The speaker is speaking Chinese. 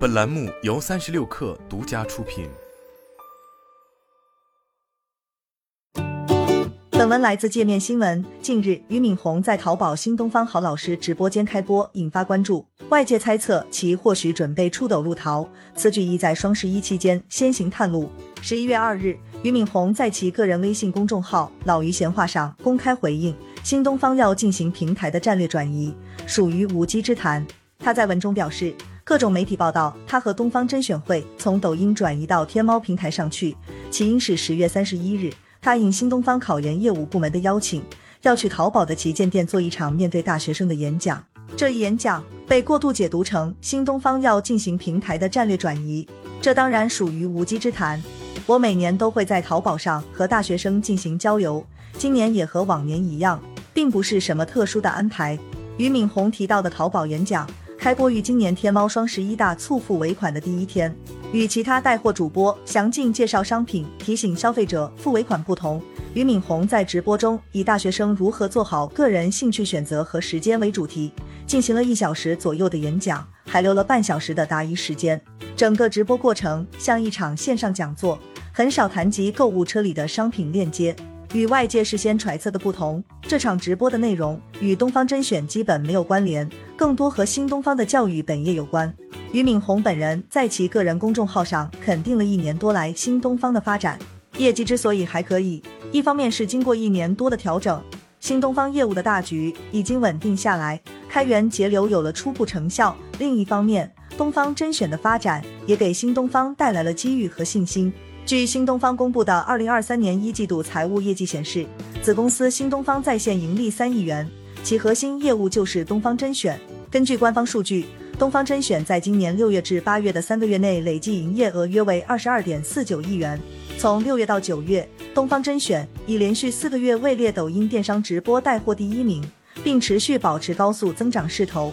本栏目由三十六氪独家出品。本文来自界面新闻。近日，俞敏洪在淘宝新东方好老师直播间开播，引发关注。外界猜测其或许准备出走入淘，此举意在双十一期间先行探路。十一月二日，俞敏洪在其个人微信公众号“老俞闲话”上公开回应，新东方要进行平台的战略转移，属于无稽之谈。他在文中表示，各种媒体报道他和东方甄选会从抖音转移到天猫平台上去，起因是十月三十一日。他应新东方考研业务部门的邀请，要去淘宝的旗舰店做一场面对大学生的演讲。这一演讲被过度解读成新东方要进行平台的战略转移，这当然属于无稽之谈。我每年都会在淘宝上和大学生进行交流，今年也和往年一样，并不是什么特殊的安排。俞敏洪提到的淘宝演讲。开播于今年天猫双十一大促付尾款的第一天，与其他带货主播详尽介绍商品、提醒消费者付尾款不同，俞敏洪在直播中以大学生如何做好个人兴趣选择和时间为主题，进行了一小时左右的演讲，还留了半小时的答疑时间。整个直播过程像一场线上讲座，很少谈及购物车里的商品链接。与外界事先揣测的不同，这场直播的内容与东方甄选基本没有关联，更多和新东方的教育本业有关。俞敏洪本人在其个人公众号上肯定了一年多来新东方的发展，业绩之所以还可以，一方面是经过一年多的调整，新东方业务的大局已经稳定下来，开源节流有了初步成效；另一方面，东方甄选的发展也给新东方带来了机遇和信心。据新东方公布的二零二三年一季度财务业绩显示，子公司新东方在线盈利三亿元，其核心业务就是东方甄选。根据官方数据，东方甄选在今年六月至八月的三个月内累计营业额约为二十二点四九亿元。从六月到九月，东方甄选已连续四个月位列抖音电商直播带货第一名，并持续保持高速增长势头。